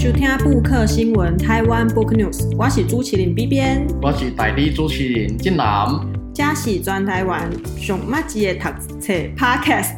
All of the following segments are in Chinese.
收听布克新闻台湾 Book News，我是朱麒麟 B 编，我是代理主持人晋南，这是全台湾上密集的读册 Podcast，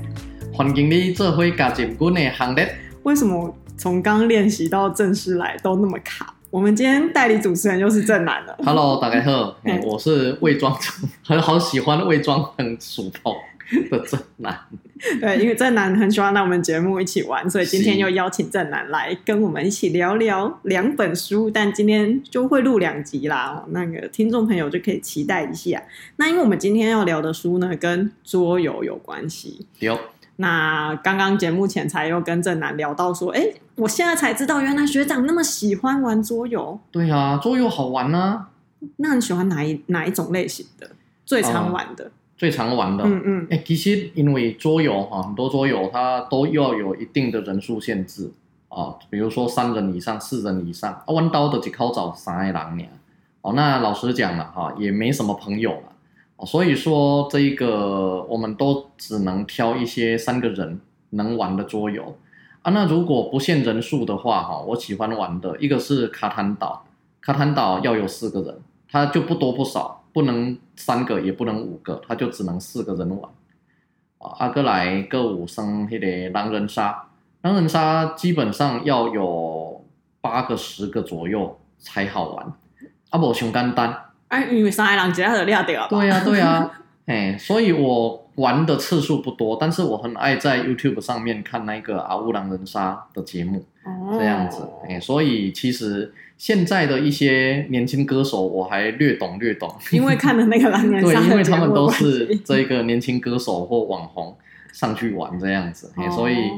欢迎你做回加入我们的行列。为什么从刚练习到正式来都那么卡？我们今天代理主持人又是正南了。Hello，大家好，嗯、我是伪装很好喜欢伪装很熟透 的正南。对，因为正南很喜欢来我们节目一起玩，所以今天又邀请正南来跟我们一起聊聊两本书。但今天就会录两集啦，那个听众朋友就可以期待一下。那因为我们今天要聊的书呢，跟桌游有关系。有。那刚刚节目前才又跟正南聊到说，哎，我现在才知道原来学长那么喜欢玩桌游。对啊，桌游好玩啊。那你喜欢哪一哪一种类型的？最常玩的？呃、最常玩的。嗯嗯。哎，其实因为桌游哈，很多桌游它都要有一定的人数限制啊，比如说三人以上、四人以上。啊，弯刀的只靠找三个人呢。哦，那老实讲了哈，也没什么朋友了。所以说，这一个我们都只能挑一些三个人能玩的桌游啊。那如果不限人数的话，哈，我喜欢玩的一个是卡坦岛，卡坦岛要有四个人，它就不多不少，不能三个也不能五个，他就只能四个人玩。啊，阿哥来歌舞升那个狼人杀，狼人杀基本上要有八个十个左右才好玩，啊不，熊简单。哎，因为三个人一下就撂掉。对呀、啊，对呀、啊，哎，所以我玩的次数不多，但是我很爱在 YouTube 上面看那个阿乌狼人杀的节目，哦、这样子，哎，所以其实现在的一些年轻歌手我还略懂略懂，因为看的那个狼人杀，对，因为他们都是这个年轻歌手或网红上去玩这样子，所以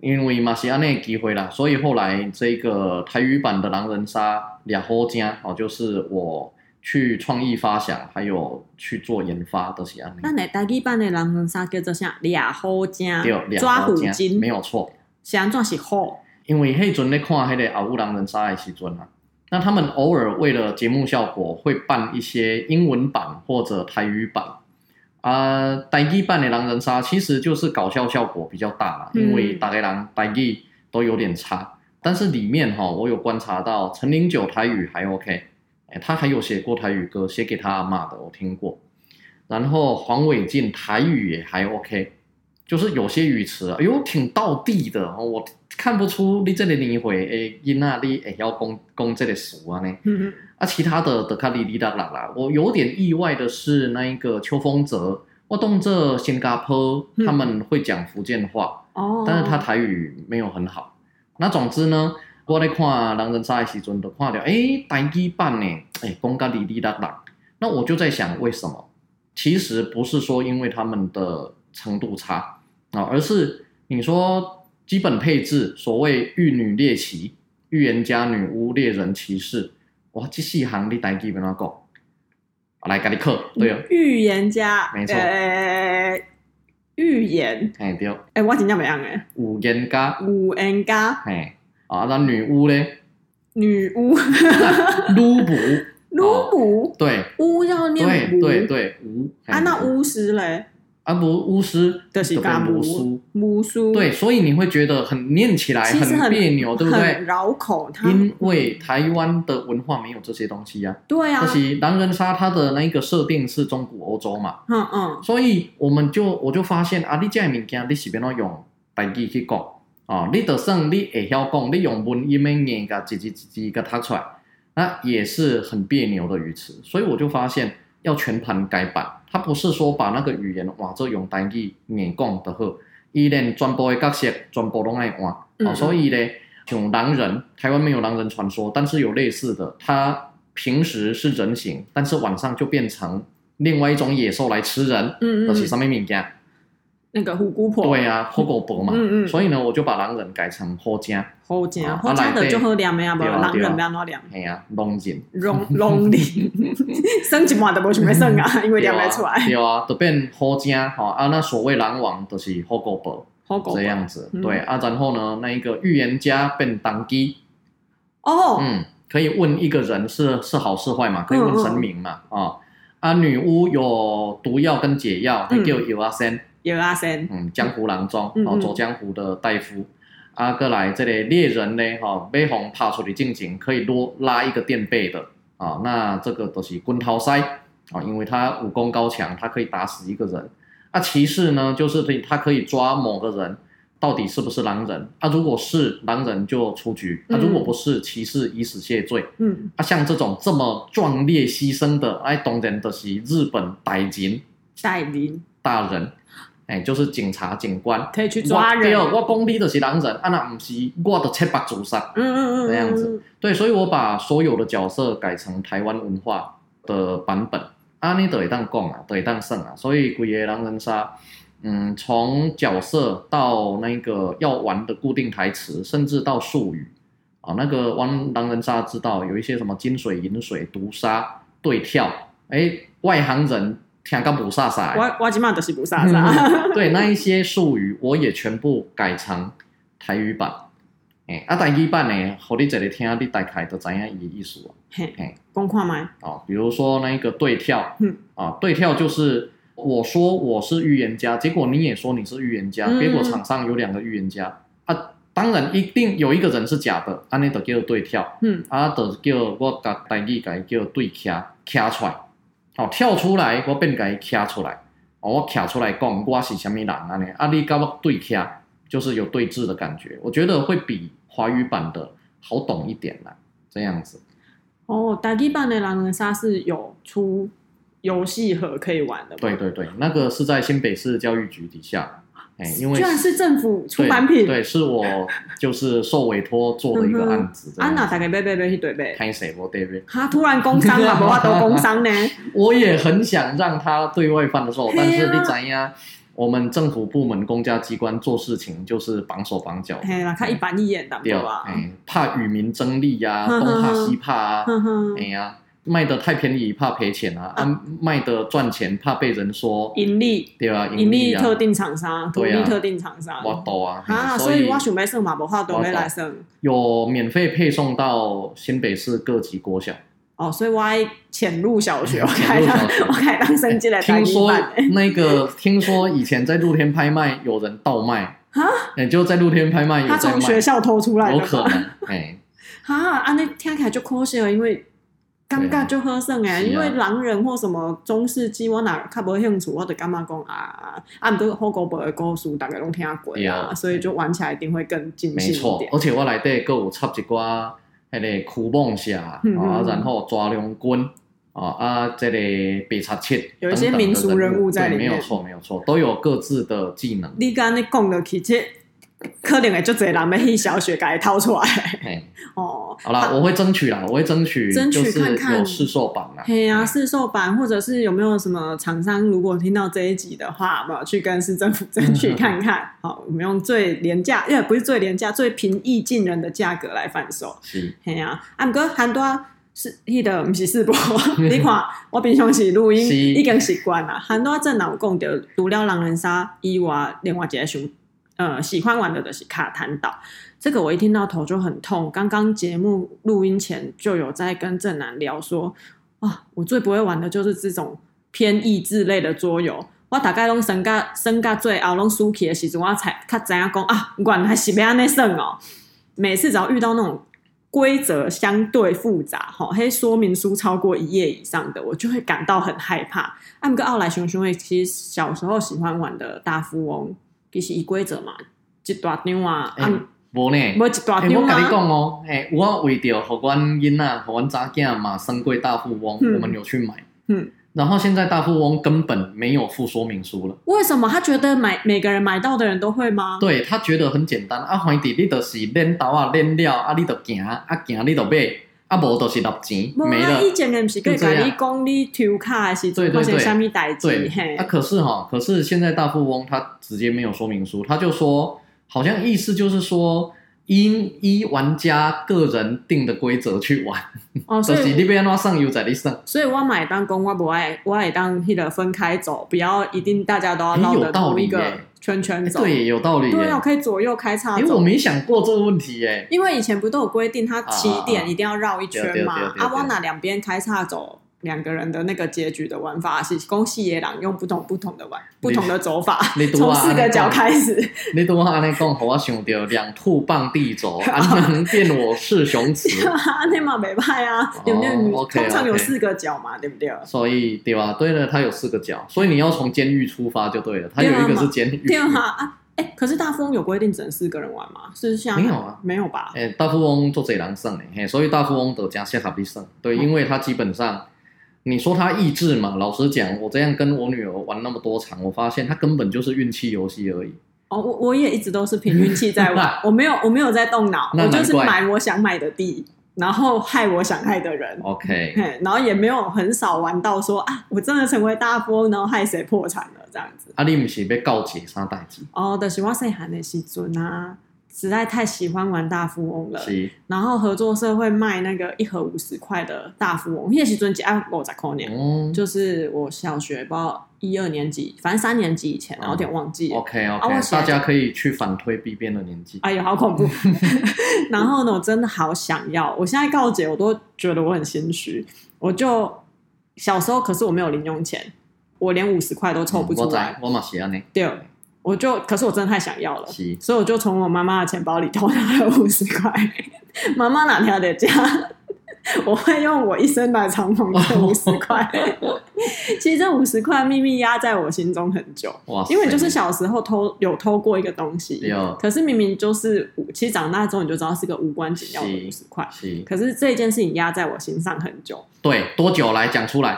因为马西亚那机会啦，所以后来这个台语版的狼人杀俩后家哦，就是我。去创意发想，还有去做研发都是这样。那那台语版的狼人杀叫做啥？俩好精，抓虎筋，没有错。是安怎是好？因为迄阵咧看迄个阿乌狼人杀的时阵啊，那他们偶尔为了节目效果，会办一些英文版或者台语版。啊、呃，台语版的狼人杀其实就是搞笑效果比较大啦，因为大概狼台语都有点差。嗯、但是里面哈，我有观察到陈零九台语还 OK。哎，他还有写过台语歌，写给他阿妈的，我听过。然后黄伟晋台语也还 OK，就是有些语词啊，哎呦，挺道地的。我看不出你这里你会哎，因那里哎要攻攻这里熟啊呢。嗯嗯。啊，其他的的卡里里啦啦啦，我有点意外的是那一个邱风泽，我动这新加坡他们会讲福建话，哦、嗯，但是他台语没有很好。那总之呢。我在看狼人杀的时阵，都看到诶，台语版呢，诶，讲甲哩哩啦啦。那我就在想，为什么？其实不是说因为他们的程度差啊，而是你说基本配置，所谓玉女猎奇、预言家、女巫、猎人、骑士，哇，这四行你台语要怎讲？来，给你课，对哦。预言家，没错。呃，预言，哎对。哎，我真正袂晓诶。预言家。预言家。哎。啊，那女巫嘞？女巫，巫卜，巫卜，对，巫要念对对对，巫。啊，那巫师嘞？啊不，巫师就是干巫术，巫术。对，所以你会觉得很念起来很别扭，对不对？绕口。因为台湾的文化没有这些东西呀。对啊。就是狼人杀，它的那个设定是中古欧洲嘛。嗯嗯。所以我们就我就发现啊，你这物件你是边度用台语去讲？哦，你就算你会晓讲，你用文言文念个叽叽叽叽个读出来，那也是很别扭的语词。所以我就发现要全盘改版，他不是说把那个语言哇，就用单语硬讲的好，伊连全部的角色全部拢爱换。哦，所以咧，像狼人，台湾没有狼人传说，但是有类似的，他平时是人形，但是晚上就变成另外一种野兽来吃人。嗯嗯，这是什么物件？那个虎姑婆，对呀、啊，虎姑婆嘛，嗯嗯，所以呢，我就把狼人改成虎精，虎精，虎精的就好念的啊，不，狼人不要哪念。哎呀，龙人，龙龙人，生一半都无想要生啊，因为念不出来。对啊，就变虎精哈啊，那所谓狼王就是虎姑婆，这样子，对啊，然后呢，那一个预言家变当机，哦，嗯，可以问一个人是是好是坏嘛，可以问神明嘛，啊。啊，女巫有毒药跟解药，还叫有阿仙。有嗯，江湖郎中，哦，走江湖的大夫，啊，过来这里猎人呢，哈，被红爬出去进行可以多拉一个垫背的。啊，那这个都是滚头塞啊，因为他武功高强，他可以打死一个人。啊，骑士呢，就是他可以抓某个人到底是不是狼人？啊，如果是狼人就出局，啊，如果不是，骑士以死谢罪。嗯，啊，像这种这么壮烈牺牲的，哎，当然都是日本大人，大人，大人。哎，就是警察、警官可以去抓人。我讲你就是狼人，啊，那不是我的切腹自杀。嗯嗯嗯，这样子。对，所以我把所有的角色改成台湾文化的版本，啊，你都会当讲啊，都会当胜啊。所以鬼爷狼人杀，嗯，从角色到那个要玩的固定台词，甚至到术语啊，那个玩狼人杀知道有一些什么金水、银水、毒杀、对跳，哎，外行人。听个不飒飒，我我起码都是不飒飒。对，那一些术语我也全部改成台语版。哎，啊，台语版呢，和你这里听，你大概都知影伊的意思啊。嘿，嘿，讲看麦。哦，比如说那个对跳，嗯，啊，对跳就是我说我是预言家，结果你也说你是预言家，结果场上有两个预言家，啊，当然一定有一个人是假的，安尼就叫对跳，嗯，啊，就叫我甲台语改叫对卡卡出来。哦，跳出来，我变给卡出来，哦，我卡出来讲我是什么人啊？呢，啊，你跟我对卡，就是有对峙的感觉，我觉得会比华语版的好懂一点啦，这样子。哦，台语版的狼人杀是有出游戏盒可以玩的吗？对对对，那个是在新北市教育局底下。哎，因为居然是政府出版品，对，是我就是受委托做的一个案子。安娜大概背背背去对背，看谁我对背。他突然工伤了，不怕都工伤呢？我也很想让他对外贩售，但是你怎样？我们政府部门、公家机关做事情就是绑手绑脚。嘿啦，他一板一眼的，对吧？哎，怕与民争利呀，东怕西怕啊，哎呀。卖的太便宜怕赔钱啊！啊，卖的赚钱怕被人说盈利，对啊，盈利特定厂商，独立特定厂商，我懂啊。啊，所以我准备送马博号都没来送，有免费配送到新北市各级国小。哦，所以我 潜入小学，我开当 我开当升级来。听说那个，听说以前在露天拍卖有人倒卖啊，哎，就在露天拍卖，他从学校偷出来的，有可能哎。啊啊，那听起来就可惜了，因为。尴尬就喝剩哎，因为狼人或什么中世纪，我哪看不兴趣，我就干嘛讲啊？啊，唔都好古堡的故事，大概拢听过啊，所以就玩起来一定会更尽兴一点。而且我内底阁有插一寡迄个驱梦侠啊，然后抓龙棍啊啊，这个白贼七，有一些民俗人物在里面，没有错，没有错，都有各自的技能。你刚刚讲的其实。可能会就这人要去小雪给掏出来。哦，好啦，我会争取啦，我会争取，争取看看有试售版啦。嘿呀，试售版，或者是有没有什么厂商，如果听到这一集的话，有没有去跟市政府争取看看？好，我们用最廉价，因为不是最廉价，最平易近人的价格来贩售。是，嘿呀，啊，不过很多是迄个不是试播，你看我平常时录音已经习惯了，很多正脑讲的除了狼人杀以外，另外一个熊。呃，喜欢玩的的是卡坦岛，这个我一听到头就很痛。刚刚节目录音前就有在跟正南聊说，啊，我最不会玩的就是这种偏益智类的桌游。我大概拢升到升到最后拢输起的时阵，我才较知影讲啊，原来是要安尼算哦。每次只要遇到那种规则相对复杂，吼，嘿，说明书超过一页以上的，我就会感到很害怕。按个奥莱熊熊，其实小时候喜欢玩的大富翁。其实伊规则嘛，一大张啊，啊，无呢，无一大张啊。我甲你讲哦，诶，我为着互阮囡仔、互阮查囝嘛，升过大富翁，我们有去买。嗯。然后现在大富翁根本没有附说明书了。为什么？他觉得买每个人买到的人都会吗？对，他觉得很简单啊，反正你就是练刀啊，练料啊，你就行啊，行你就买。啊，无都是六钱，没了。以前的不是跟你讲，你抽卡还是做些什么代志？嘿，啊，可是哈，可是现在大富翁他直接没有说明书，他就说，好像意思就是说，因依玩家个人定的规则去玩。哦，所以你不要拿上游在你上。所以我买单公，我不爱，我爱当迄个分开走，不要一定大家都要绕的同一个。圈圈走，对，有道理。对啊，可以左右开叉。因为我没想过这个问题耶。因为以前不都有规定，它起点一定要绕一圈嘛？啊，往哪两边开叉走，两个人的那个结局的玩法是恭喜野狼用不同不同的玩不同的走法，从四个角开始。你都话那讲，我想到两兔傍地走，安能辨我是雄雌？那嘛没派啊，有没有？通常有四个角嘛，对不对？所以对吧？对了，它有四个角，所以你要从监狱出发就对了。它有一个是监狱。对啊。哎，可是大富翁有规定只能四个人玩吗？是像没有啊，没有吧？哎，大富翁做贼狼胜哎，所以大富翁得加谢卡比胜。对，因为他基本上，你说他意志嘛，老实讲，我这样跟我女儿玩那么多场，我发现他根本就是运气游戏而已。哦，我我也一直都是凭运气在玩，我没有我没有在动脑，我就是买我想买的地。然后害我想害的人，OK，然后也没有很少玩到说啊，我真的成为大富翁，然后害谁破产了这样子。啊，你不是被告解啥代志？哦，就是我细汉的时阵啊，实在太喜欢玩大富翁了。然后合作社会卖那个一盒五十块的大富翁，那时阵只要五十块钱。嗯。就是我小学不知道一二年级，反正三年级以前，然后有点忘记了。OK OK，啊，大家可以去反推 B 边的年纪。哎呀，好恐怖！然后呢，我真的好想要。我现在告解，我都觉得我很心虚。我就小时候，可是我没有零用钱，我连五十块都凑不出来。我嘛是啊，呢。对，我就，可是我真的太想要了，所以我就从我妈妈的钱包里偷拿了五十块。妈妈哪条的家？我会用我一生的长俸这五十块，其实这五十块秘密压在我心中很久，哇，因为就是小时候偷有偷过一个东西，可是明明就是，其实长大之后你就知道是个无关紧要的五十块，可是这件事情压在我心上很久。对，多久来讲出来？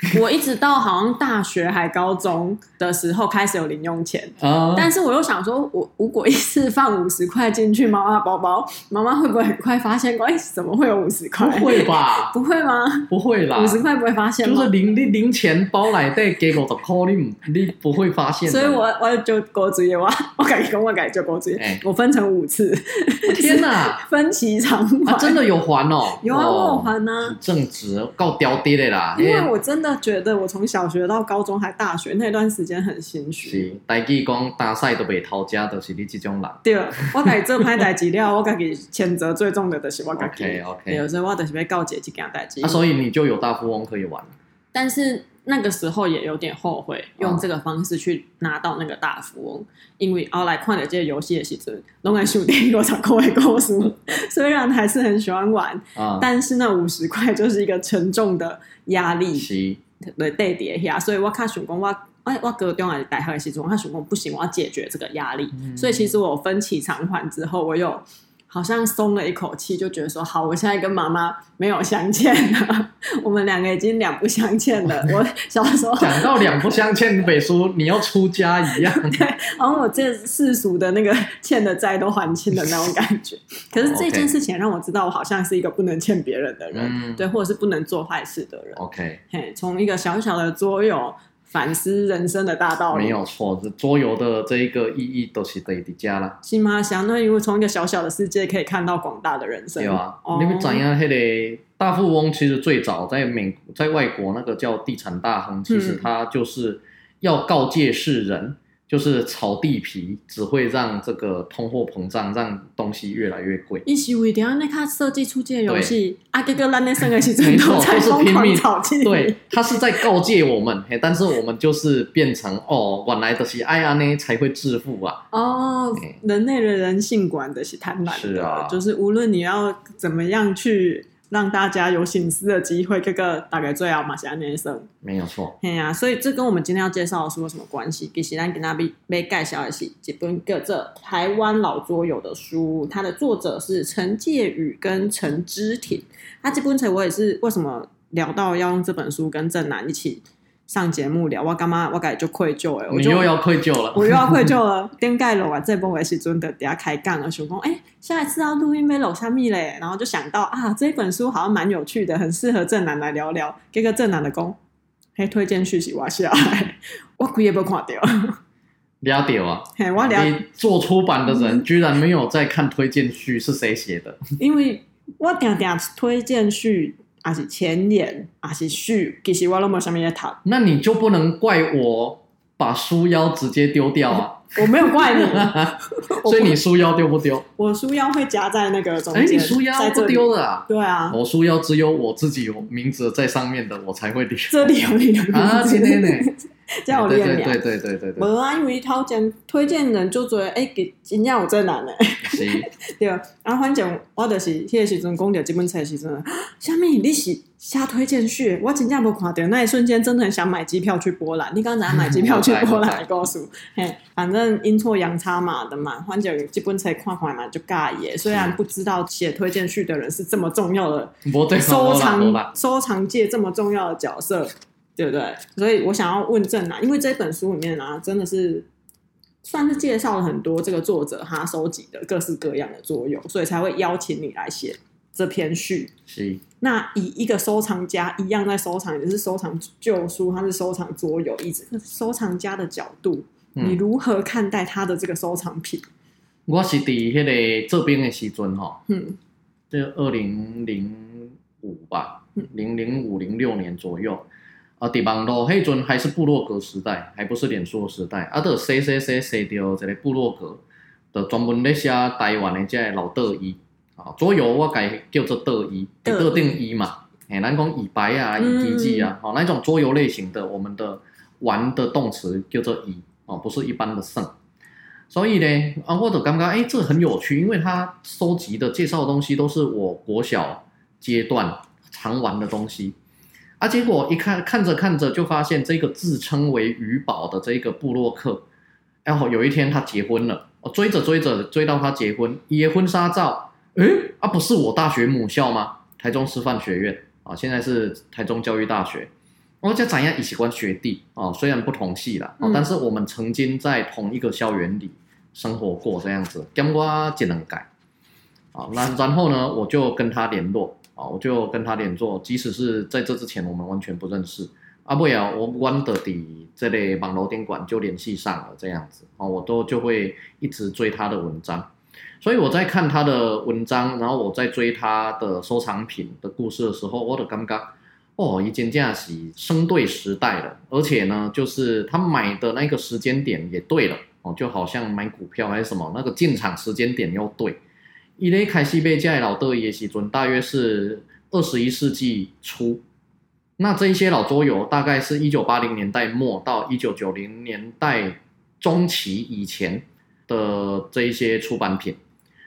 我一直到好像大学还高中的时候开始有零用钱，哦、但是我又想说，我如果一次放五十块进去妈妈包包，妈妈会不会很快发现？哎，怎么会有五十块？不会吧？不会吗？不会啦，五十块不会发现吗？就是零零零钱包来带给我的 call 你你不会发现。所以我我就国主业，我我改跟我改就国主业，欸、我分成五次。天哪，分期偿还、啊，真的有还哦？有啊，我有还呢、啊。正直，够屌爹的啦。因为我真的。觉得我从小学到高中还大学那段时间很心虚。是，代志讲大赛都被偷家，都是你这种人。对，我改这拍代志了，我家己谴责最重的就是我家己。OK OK。有时候我就是被告诫这件代志。啊，所以你就有大富翁可以玩。但是那个时候也有点后悔，用这个方式去拿到那个大富翁，因为后来看了这个游戏的时候，龙眼兄弟我常会告诉，虽然还是很喜欢玩，但是那五十块就是一个沉重的压力。对对叠下，所以我看想讲我哎，我高中还是大学的时阵，我看想讲不行，我要解决这个压力。嗯、所以其实我分期偿还之后，我又好像松了一口气，就觉得说好，我现在跟妈妈没有相欠了，我们两个已经两不相欠了。我小时候讲到两不相欠，北叔你要出家一样，对，然后我这世俗的那个欠的债都还清的那种感觉。可是这件事情让我知道，我好像是一个不能欠别人的人，嗯、对，或者是不能做坏事的人。OK，嘿，从一个小小的桌游。反思人生的大道理，没有错。这桌游的这一个意义都是对的家了。是吗？相当于从一个小小的世界可以看到广大的人生。对啊，哦、你们怎样？那个大富翁其实最早在美，在外国那个叫地产大亨，其实他就是要告诫世人。嗯就是炒地皮只会让这个通货膨胀，让东西越来越贵。伊是为点样？那他设计出这个游戏，啊，这个烂的生的是没错，就是拼命炒地。对，他是在告诫我们，嘿，但是我们就是变成哦，原来的是爱啊呢才会致富啊。哦，人类的人性观的是贪婪，是啊，就是无论你要怎么样去。让大家有醒思的机会，这个大概最好嘛，是安尼说，没有错。对呀、啊，所以这跟我们今天要介绍的书有什么关系？其实咱跟他比被介绍的是一本叫做《台湾老桌游》的书，它的作者是陈介宇跟陈之挺。他这本书我也是为什么聊到要用这本书跟正南一起。上节目聊，我干嘛？我感觉就愧疚哎，我又要愧疚了，我又要愧疚了。点盖了啊？这部也是真的，等下开杠了，想说哎，下一次要录音没楼下面嘞，然后就想到啊，这本书好像蛮有趣的，很适合正南来聊聊。给个正南的功，嘿，推荐序是我下来，我鬼也不看掉，了解啊！嘿，我了。你做出版的人居然没有在看推荐序是谁写的？因为我点点推荐序。还是前言，还是序，其实我都没有什么在谈。那你就不能怪我把书腰直接丢掉啊！我没有怪你，所以你书腰丢不丢？我书腰会夹在那个中间。哎，你书腰不丢的啊？对啊，我书腰只有我自己有名字在上面的，我才会丢。这里有你的名字啊，今天呢？这样我练练。对对对对对。没啊，因为头前推荐人就觉得，哎，给真正有这难的。是。对，然后反正我就是迄个时阵讲到这本册时阵，虾米你是瞎推荐序？我真正无看到，那一瞬间真的很想买机票去波兰。你刚才买机票去波兰，告 诉嘿，反正阴错阳差嘛的嘛，反正这本册看看嘛就尬耶。虽然不知道写推荐序的人是这么重要的收藏收藏界这么重要的角色。对不对？所以我想要问郑南，因为这本书里面啊，真的是算是介绍了很多这个作者他收集的各式各样的桌游，所以才会邀请你来写这篇序。是。那以一个收藏家一样在收藏，也是收藏旧书，他是收藏桌游，一直收藏家的角度，嗯、你如何看待他的这个收藏品？我是第那个这边的时阵哈，嗯，这二零零五吧，零零五零六年左右。啊，伫网络迄阵还是部落格时代，还不是脸书时代。啊，都写写写写到这个部落格，就专门咧写台湾的这个老德医啊，桌游我改叫做德伊，德定伊嘛。哎，咱讲以白啊，以机机啊，哦、嗯，那种桌游类型的，我们的玩的动词叫做伊哦，不是一般的胜。所以呢，啊，我就感觉哎，这很有趣，因为他收集的介绍的东西都是我国小阶段常玩的东西。啊！结果一看，看着看着就发现这个自称为鱼宝的这个布洛克，然后有一天他结婚了，我追着追着追到他结婚，结婚纱照，诶，啊，不是我大学母校吗？台中师范学院啊，现在是台中教育大学。我叫怎样一起关学弟啊？虽然不同系啦，但是我们曾经在同一个校园里生活过这样子，跟我只能改啊。那然后呢，我就跟他联络。啊，我就跟他联络，即使是在这之前我们完全不认识。啊，不呀，我玩的底这类网络店馆就联系上了，这样子啊，我都就会一直追他的文章。所以我在看他的文章，然后我在追他的收藏品的故事的时候，我的刚刚哦，已经这样是生对时代了，而且呢，就是他买的那个时间点也对了哦，就好像买股票还是什么，那个进场时间点又对。伊咧开始买这些老桌椅的时阵，大约是二十一世纪初。那这一些老桌游，大概是一九八零年代末到一九九零年代中期以前的这一些出版品。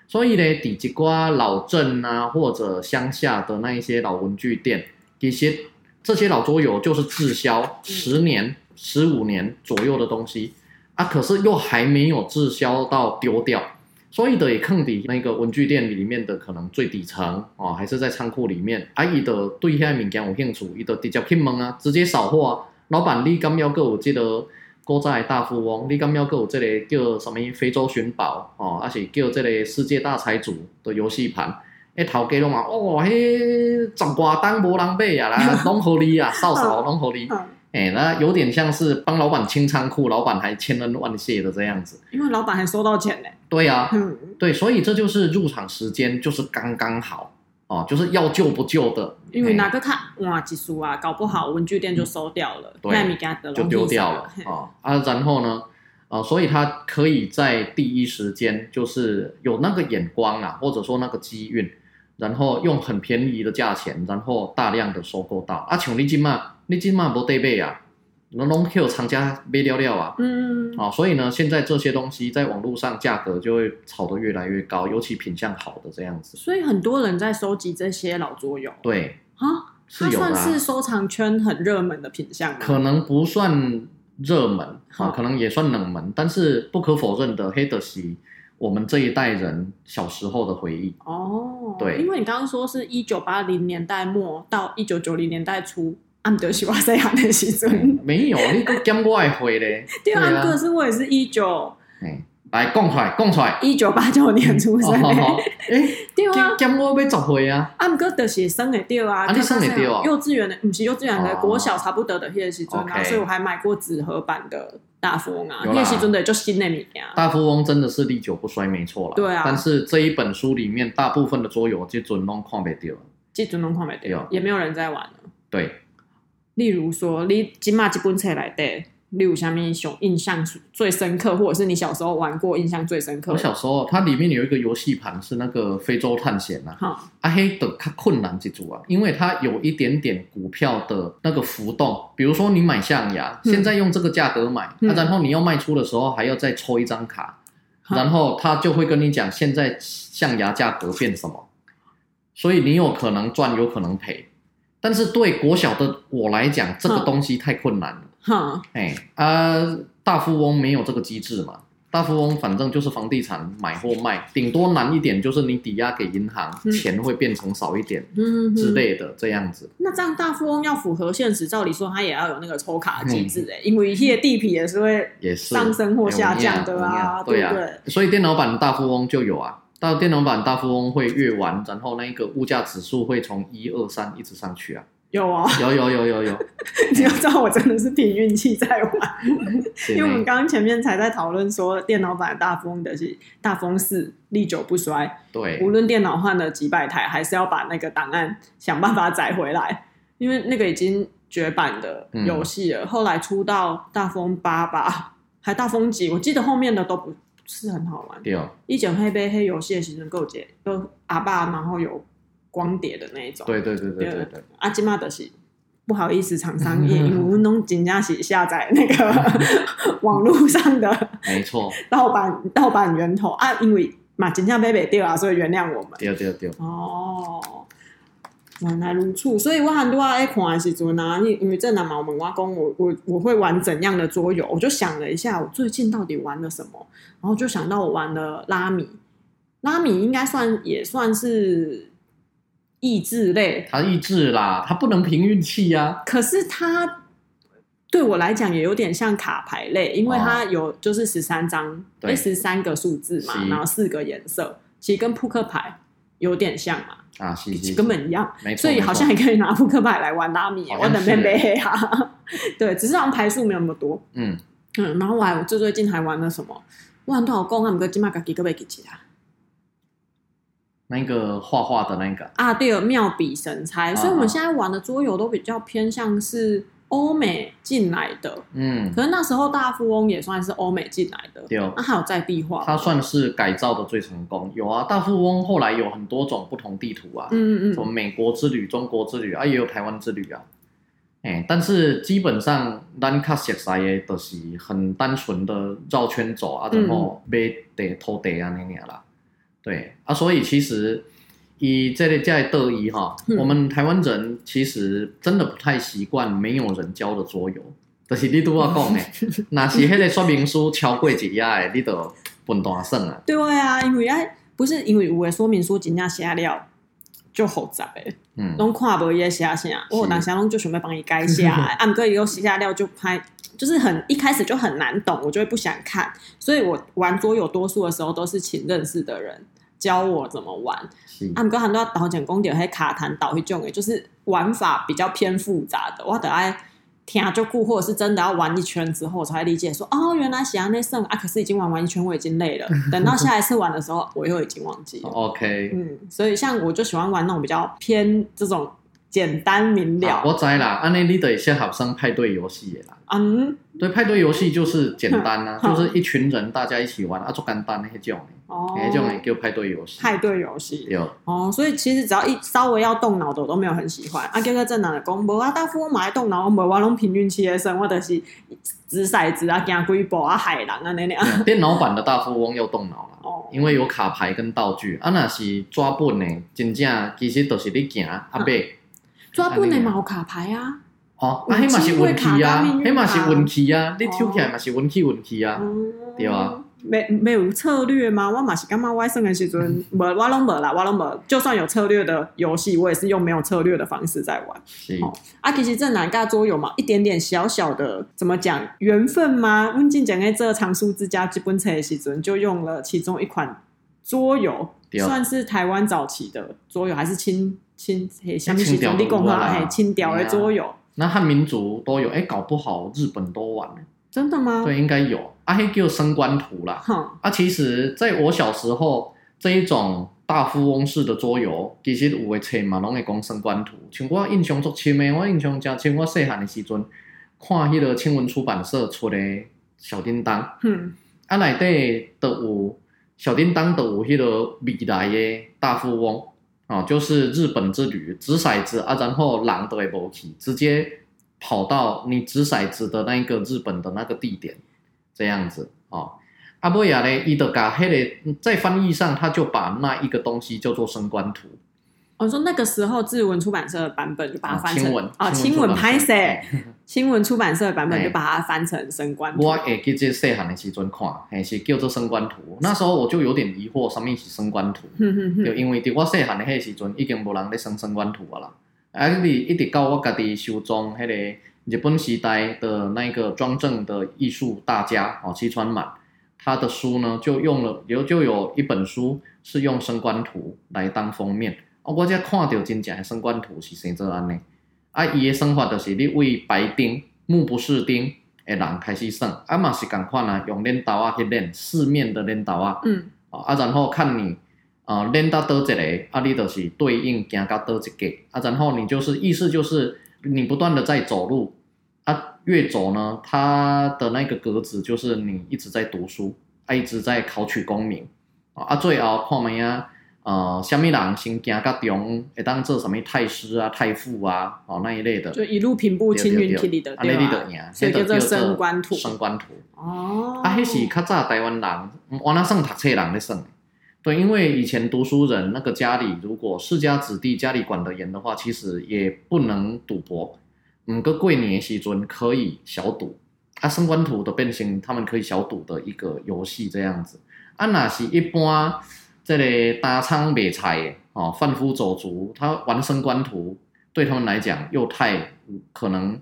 所以呢，底几瓜老镇啊，或者乡下的那一些老文具店，一些这些老桌游就是滞销十年、十五年左右的东西啊，可是又还没有滞销到丢掉。所以的也坑底那个文具店里面的可能最底层哦，还是在仓库里面。啊，伊的对遐物件有兴趣，伊的直接去问啊，直接扫货啊。老板，你敢要阁有这个古早大富翁？你敢要阁有这个叫什么非洲寻宝哦？还是叫这个世界大财主的游戏盘？诶，头家拢嘛，哦，迄十外档无人买啊啦，拢互你啊，扫扫拢互你。哎，那有点像是帮老板清仓库，老板还千恩万谢的这样子。因为老板还收到钱呢。对呀、啊，嗯，对，所以这就是入场时间就是刚刚好哦，就是要救不救的。因为哪个看哇，技术啊，搞不好文具店就收掉了，对，就丢掉了啊啊，然后呢，啊，所以他可以在第一时间就是有那个眼光啊，或者说那个机运，然后用很便宜的价钱，然后大量的收购到啊，像你今嘛。你今嘛不对背啊，那拢有厂家卖掉了啊，嗯，啊，所以呢，现在这些东西在网络上价格就会炒得越来越高，尤其品相好的这样子。所以很多人在收集这些老桌游。对啊，它算是收藏圈很热门的品相？可能不算热门啊，可能也算冷门，但是不可否认的，黑的是我们这一代人小时候的回忆。哦，对，因为你刚刚说是一九八零年代末到一九九零年代初。俺们就是我细汉的时阵，没有，你搁减我的岁咧。对啊，可是我也是一九。来讲出来，讲出来。一九八九年出生的。诶，对啊，减我要十岁啊。俺们就是生的对啊。啊，你生的对啊。幼稚园的，不是幼稚园的，国小差不多的迄个时阵啊，所以我还买过纸盒版的大富翁啊。那个时阵的就新的物件。大富翁真的是历久不衰，没错啦。对啊。但是这一本书里面大部分的桌游，这阵拢看不到。这阵拢看不到，也没有人在玩了。对。例如说，你今嘛这本册内底例如下面熊印象最深刻，或者是你小时候玩过印象最深刻？我小时候，它里面有一个游戏盘是那个非洲探险啊，好，阿黑的它困难之处啊，因为它有一点点股票的那个浮动，比如说你买象牙，嗯、现在用这个价格买，嗯啊、然后你要卖出的时候还要再抽一张卡，嗯、然后他就会跟你讲现在象牙价格变什么，所以你有可能赚，有可能赔，但是对国小的我来讲，这个东西太困难了。哈，哎啊，大富翁没有这个机制嘛？大富翁反正就是房地产买或卖，顶多难一点就是你抵押给银行，嗯、钱会变成少一点，嗯之类的这样子。那这样大富翁要符合现实，照理说它也要有那个抽卡机制哎，嗯、因为一些地皮也是会上升或下降的啊，对啊。所以电脑版大富翁就有啊，到电脑版大富翁会越玩，然后那个物价指数会从一二三一直上去啊。有啊，有有有有有，你要知道我真的是凭运气在玩，因为我们刚刚前面才在讨论说电脑版大富翁的是大富翁四历久不衰，对，无论电脑换了几百台，还是要把那个档案想办法载回来，因为那个已经绝版的游戏了。嗯、后来出到大富翁八吧，还大风几，我记得后面的都不是很好玩。对哦，一整黑杯黑游戏的其实够解，都阿爸，然后有。光碟的那一种，对对对对对对。阿基玛德是不好意思，厂商也，因为我们真正是下载那个 网络上的，没错，盗版盗版源头啊，因为嘛真正买不到啊，所以原谅我们。对对对。哦，原来如此，所以我很多爱看的时阵啊，因因为正南嘛，我们阿公我我我会玩怎样的桌游，我就想了一下，我最近到底玩了什么，然后就想到我玩了拉米，拉米应该算也算是。益智类，它益智啦，它不能凭运气呀。可是它对我来讲也有点像卡牌类，因为它有就是十三张，对，十三个数字嘛，然后四个颜色，其实跟扑克牌有点像嘛。啊，是是，根本一样。所以好像也可以拿扑克牌来玩拉米，我等边背哈。对，只是好像牌数没有那么多。嗯嗯，然后我还我最最近还玩了什么？玩多少公？他们个金麦卡几个被给其他。那个画画的那个。啊，对，妙笔神猜，啊、所以我们现在玩的桌游都比较偏向是欧美进来的，嗯，可是那时候大富翁也算是欧美进来的，对，那还有在地化，它算是改造的最成功。有啊，大富翁后来有很多种不同地图啊，嗯嗯，什么美国之旅、中国之旅啊，也有台湾之旅啊，哎，但是基本上咱卡熟悉的都是很单纯的绕圈走啊，然后买地偷地啊那样啦。对啊，所以其实以这类在得意哈，嗯、我们台湾人其实真的不太习惯没有人教的桌游。就是你都要讲的，那是迄个说明书超过一页的，你都笨蛋算啊。对啊，因为哎，不是因为有的说明书真正写了就复杂诶，嗯，拢看不伊写啥，我当时拢就准备帮伊改下来，啊，毋过伊有写了就拍。就是很一开始就很难懂，我就会不想看，所以我玩桌游多数的时候都是请认识的人教我怎么玩。是啊，不过很多导讲公点还卡弹导会种诶，就是玩法比较偏复杂的，我得爱听就顾，或者是真的要玩一圈之后我才理解说哦，原来喜欢那胜啊，可是已经玩完一圈我已经累了，等到下一次玩的时候我又已经忘记了。OK，嗯，所以像我就喜欢玩那种比较偏这种。简单明了，啊、我知啦。安尼你得先学生派对游戏的啦。嗯，对，派对游戏就是简单啊，嗯、就是一群人大家一起玩啊，做简单那种。哦，那种叫派对游戏。派对游戏。有哦，所以其实只要一稍微要动脑的，我都没有很喜欢。啊，哥哥正南的公，无啊，大富翁买动脑，无我拢凭运气的生，我就是掷骰子啊，行几步啊，海狼啊那样。电脑版的大富翁要动脑了，哦，因为有卡牌跟道具。啊，那是抓本的，真正其实都是你行啊买。抓本的嘛有卡牌啊，哦，啊，迄嘛是运气啊，迄嘛是运气啊，你抽起来嘛是运气运气啊，对啊。没没有策略吗？我嘛是感觉我算的时阵，无我拢无啦，我拢无。就算有策略的游戏，我也是用没有策略的方式在玩。是，啊，其实这哪个桌游嘛，一点点小小的，怎么讲缘分吗？温静讲在这藏书之家基本册的时阵，就用了其中一款桌游，算是台湾早期的桌游，还是清。清嘿，什么是兄弟共和嘿，清朝的桌游。那汉民族都有，哎、欸，搞不好日本都玩。真的吗？对，应该有。啊，嘿，叫升官图啦。哼啊，其实在我小时候，这一种大富翁式的桌游，其实有的册嘛，拢会讲升官图。像我印象足深的，我印象真深。我细汉的时阵，看迄个青文出版社出的小叮当，嗯，啊内底都有小叮当都有迄个未来的大富翁，哦，就是日本之旅，掷骰子啊，然后狼都会无去，直接跑到你掷骰子的那一个日本的那个地点，这样子，啊。阿波亚呢，伊德嘎黑嘞在翻译上，他就把那一个东西叫做升官图。我说那个时候，志文出版社的版本就把它翻成啊，青文拍摄，青文出版社的版本就把它翻成升官图。我也记这细汉的时阵看，还是叫做升官图。那时候我就有点疑惑，什么是升官图？就因为伫我细汉的迄个时阵，已经无人咧升升官图啊啦。啊，你一直到我家己收藏迄个日本时代的那个庄正的艺术大家哦，西川满，他的书呢就用了有就有一本书是用升官图来当封面。哦，我才看到真正的升官图是生做安尼，啊，伊的算法就是你为白丁、目不识丁的人开始算，啊嘛是共款啊，用练刀啊去练四面的练刀啊，嗯，啊，然后看你啊练到倒一个，啊，你就是对应行到倒一个，啊，然后你就是意思就是你不断的在走路，啊，越走呢，它的那个格子就是你一直在读书，啊，一直在考取功名，啊，最后看咩啊？呃，虾米人先行到中，会当做什么太师啊、太傅啊，哦那一类的，就一路平步青云，去的，对吧？所以叫做升官图。升官图。哦。啊，迄是较早台湾人，我那算读册人咧算。对，因为以前读书人那个家里，如果世家子弟家里管得严的话，其实也不能赌博。嗯，个过年时阵可以小赌。啊，升官图的变成他们可以小赌的一个游戏这样子。啊，那是一般。这里大仓买菜哦，贩夫走卒，他玩升官图，对他们来讲又太可能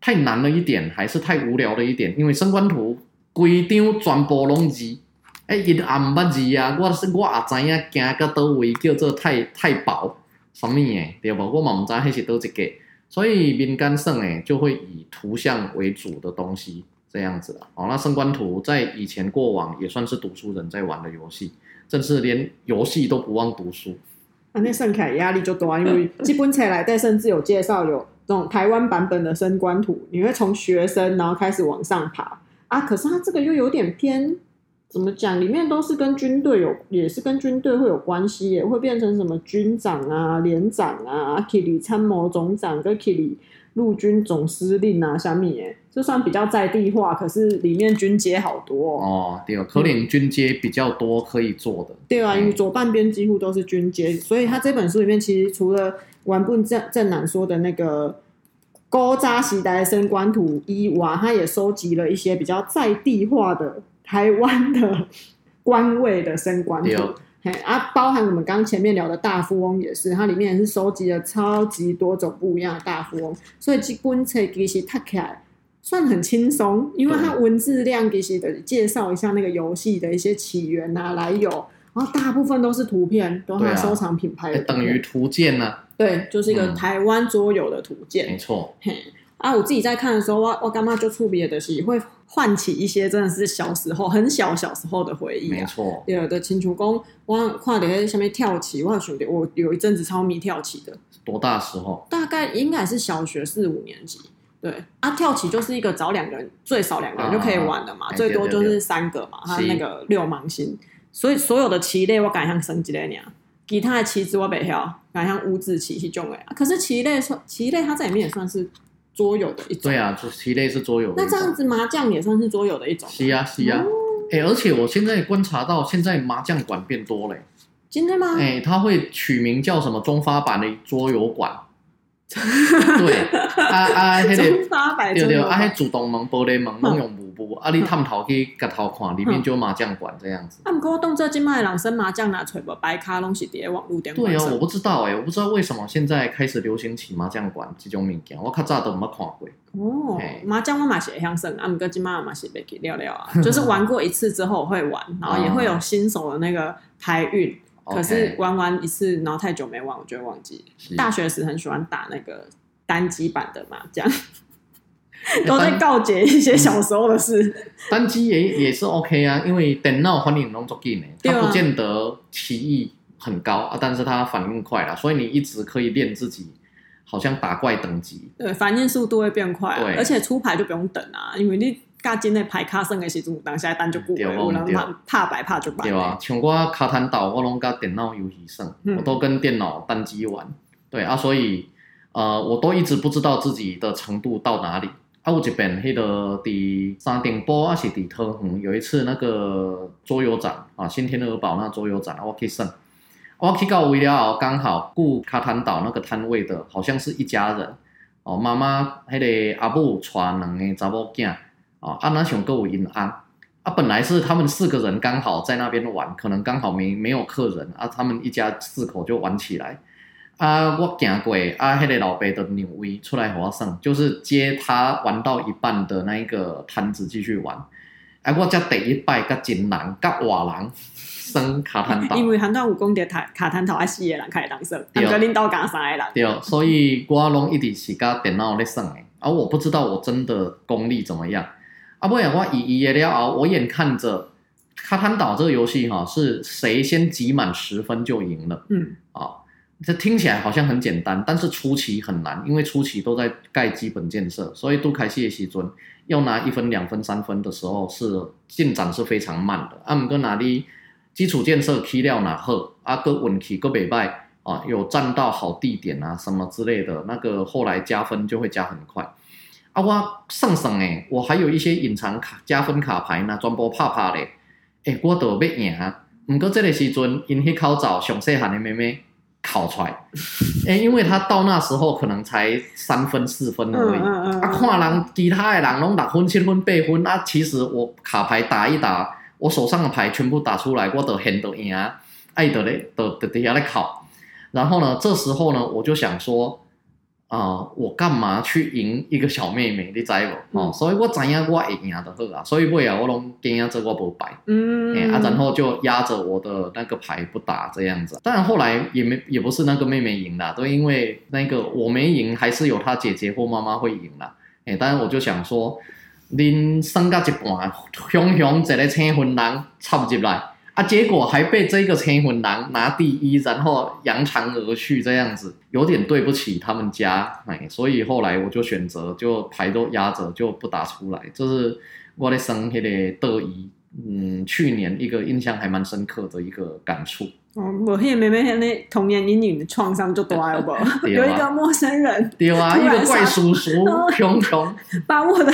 太难了一点，还是太无聊了一点。因为升官图规张全部拢字，哎，一暗捌字啊，我是我也知影行到倒位叫做太太保什么诶，对不？我嘛毋知迄是倒一个，所以民间算诶就会以图像为主的东西这样子了。哦，那升官图在以前过往也算是读书人在玩的游戏。真是连游戏都不忘读书，啊，那算起来压力就多啊，因为 基本起来，但甚至有介绍有这种台湾版本的升官图，你会从学生然后开始往上爬啊。可是他这个又有点偏，怎么讲？里面都是跟军队有，也是跟军队会有关系，也会变成什么军长啊、连长啊、克里参谋总长跟克里。陆军总司令啊，虾米诶，就算比较在地化，可是里面军阶好多哦。哦，对，可能军阶比较多可以做的。对啊，因为左半边几乎都是军阶，所以他这本书里面其实除了完本正正南说的那个高扎时代的升官图以外，他也收集了一些比较在地化的台湾的官位的升官啊，包含我们刚前面聊的大富翁也是，它里面也是收集了超级多种不一样的大富翁，所以这本册其实读起来算很轻松，因为它文字量其实的介绍一下那个游戏的一些起源啊、来由，然后大部分都是图片，都是收藏品牌，等于图鉴呢？对，就是一个台湾桌游的图鉴，没错。嘿啊，我自己在看的时候，我我干嘛就触别的戏，会唤起一些真的是小时候很小小时候的回忆、啊。没错，有的亲像讲，我看到在下面跳棋，我兄弟，我有一阵子超迷跳棋的。多大时候？大概应该是小学四五年级。对啊，跳棋就是一个找两个人，最少两个人就可以玩的嘛，啊、最多就是三个嘛。他那个六芒星，所以所有的棋类我敢像升级了那样，其他的棋子我不晓，敢像五子棋是种的。可是棋类算棋类，它在里面也算是。桌游的一种，对啊，就棋类是桌游。那这样子麻将也算是桌游的一种。是啊，是啊。哎、而且我现在观察到，现在麻将馆变多了。今天吗？哎、欸，他会取名叫什么中发版的桌游馆。对，啊啊，迄、那个对对，啊，迄主动门、玻璃门拢用幕布，啊，你探头去夹头看，里面就有麻将馆这样子。啊，不过动作今麦人生麻将拿出来，白卡拢是伫网络电对啊，我不知道哎、欸，我不知道为什么现在开始流行起麻将馆这种物件，我较早都没看过。哦，麻将我嘛是会晓耍，啊，不过今麦嘛是袂去聊聊啊，就是玩过一次之后会玩，然后也会有新手的那个牌运。可是玩完一次，然后太久没玩，我就会忘记。大学时很喜欢打那个单机版的麻将，都在告诫一些小时候的事。嗯、单机也也是 OK 啊，因为电脑反应能做紧呢，它不见得棋艺很高啊，但是它反应快了，所以你一直可以练自己好像打怪等级，对，反应速度会变快、而且出牌就不用等啊，因为你加金的牌卡剩的时阵，当下单就过了，有人怕白怕就白。对啊，像我卡坦岛，我拢甲电脑游戏胜，我都跟电脑单机玩。对啊，所以呃，我都一直不知道自己的程度到哪里。啊，有一边迄个伫三重埔还是伫桃园，有一次那个桌游展啊，新天鹅堡那桌游展，我去胜。我去到位了后，刚好顾卡坦岛那个摊位的，好像是一家人哦。妈妈迄个阿布带两个查某囝哦，啊那上阁有因翁啊，本来是他们四个人刚好在那边玩，可能刚好没没有客人啊，他们一家四口就玩起来啊。我行过啊，迄个老伯的扭位出来和我耍，就是接他玩到一半的那一个摊子继续玩。啊，我才第一摆甲真人甲活人。生 卡坦岛，因为很多武功的卡卡坦岛爱四个人开当生，两个领导干三个人。对，所以我拢一直是甲电脑咧耍诶，而我不知道我真的功力怎么样。啊，不然我一一了啊，我眼看着卡坦岛这个游戏哈，是谁先集满十分就赢了。嗯，啊，这听起来好像很简单，但是初期很难，因为初期都在盖基本建设，所以杜开始的时阵要拿一分、两分、三分的时候是进展是非常慢的。啊，毋过哪里？基础建设起了哪好，啊，个运气个袂歹啊，有占到好地点啊，什么之类的，那个后来加分就会加很快。啊，我上上诶，我还有一些隐藏卡加分卡牌呢，全部拍拍咧，诶，我都要赢。毋过这个时阵，因迄口罩上细汉的妹妹考出来，诶，因为他到那时候可能才三分四分而已，啊，看人其他的人拢六分七分八分，啊，其实我卡牌打一打。我手上的牌全部打出来，我都很都赢啊，爱得嘞，得得底下来考。然后呢，这时候呢，我就想说，啊、呃，我干嘛去赢一个小妹妹？你知不？哦，所以我知影我会赢的好啊，所以尾啊，我拢惊这我不败。嗯，哎啊，然后就压着我的那个牌不打这样子。当然后来也没也不是那个妹妹赢了，都因为那个我没赢，还是有她姐姐或妈妈会赢了。哎，当然我就想说。恁算到一半，雄雄一个青分人插进来，啊，结果还被这个千魂男拿第一，然后扬长而去，这样子有点对不起他们家，哎，所以后来我就选择就牌都压着，就不打出来，这是我的生黑的得意，嗯，去年一个印象还蛮深刻的一个感触。哦，我迄个妹妹现在童年阴影的创伤就大了不？有一个陌生人，对啊，一个怪叔叔，熊熊，把我的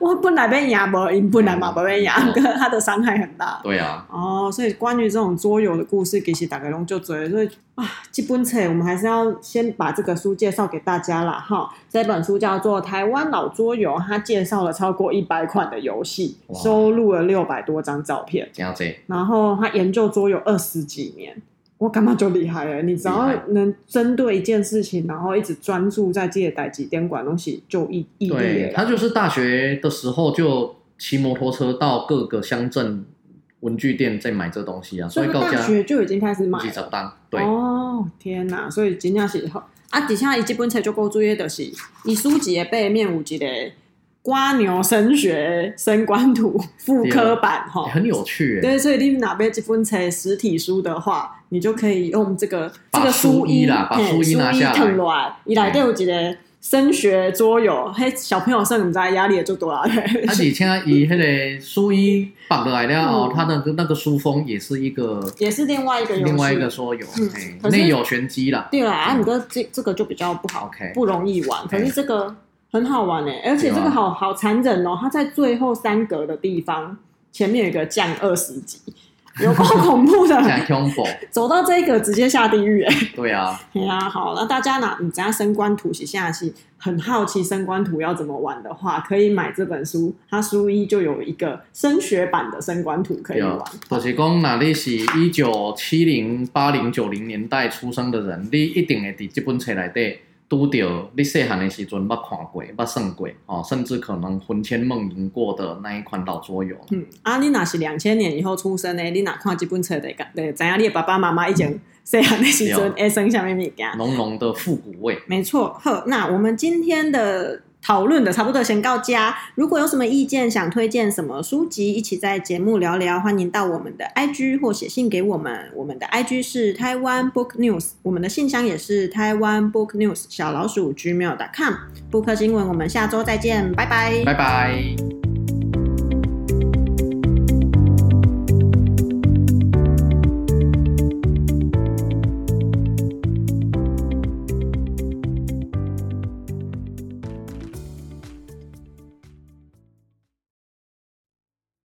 我本来被压无，因本来嘛不被压，哥他的伤害很大。对啊。哦，所以关于这种桌游的故事，其实大概拢就追，所以啊，这本册我们还是要先把这个书介绍给大家啦。哈。这本书叫做《台湾老桌游》，它介绍了超过一百款的游戏，收录了六百多张照片。这样子。然后他研究桌游二十几年。我干嘛就厉害了？你只要能针对一件事情，然后一直专注在这些代几点管东西，就一一对。他就是大学的时候就骑摩托车到各个乡镇文具店在买这东西啊，所以大学就已经开始买。几十单，对。哦天哪！所以真正是好啊，底下一基本册就够注意的是，你书籍的背面有一个。瓜牛升学升官图副科版哈，很有趣。对，所以你哪边这本册实体书的话，你就可以用这个这个书衣啦，把书衣拿下来。一来都有一个升学桌游，嘿，小朋友生你在压力也就多了。而且现在以那个书衣绑过来了，它的那个书封也是一个，也是另外一个另外一个桌游，内有玄机啦。对啦，啊，你的这这个就比较不好，不容易玩。可是这个。很好玩诶，而且这个好好残忍哦！它在最后三格的地方，前面有一个降二十级，有够恐怖的。走到这个直接下地狱诶。对啊，对啊，好，那大家呢？你只要升官图写下去，很好奇升官图要怎么玩的话，可以买这本书。它书一就有一个升学版的升官图可以玩。就是讲，那你是一九七零、八零、九零年代出生的人，你一定会在这本册内底。拄到你细汉的时阵，捌看过，捌算过，哦，甚至可能魂牵梦萦过的那一款老桌游。嗯，啊，你若是两千年以后出生的，你若看这本册的，对，知影你的爸爸妈妈以前细汉的时阵会生什么物件？浓浓的复古味。没错，好，那我们今天的讨论的差不多，先告假。如果有什么意见，想推荐什么书籍，一起在节目聊聊，欢迎到我们的 IG 或写信给我们。我们的 IG 是台湾 Book News，我们的信箱也是台湾 Book News 小老鼠 gmail.com。Book 新闻，我们下周再见，拜拜，拜拜。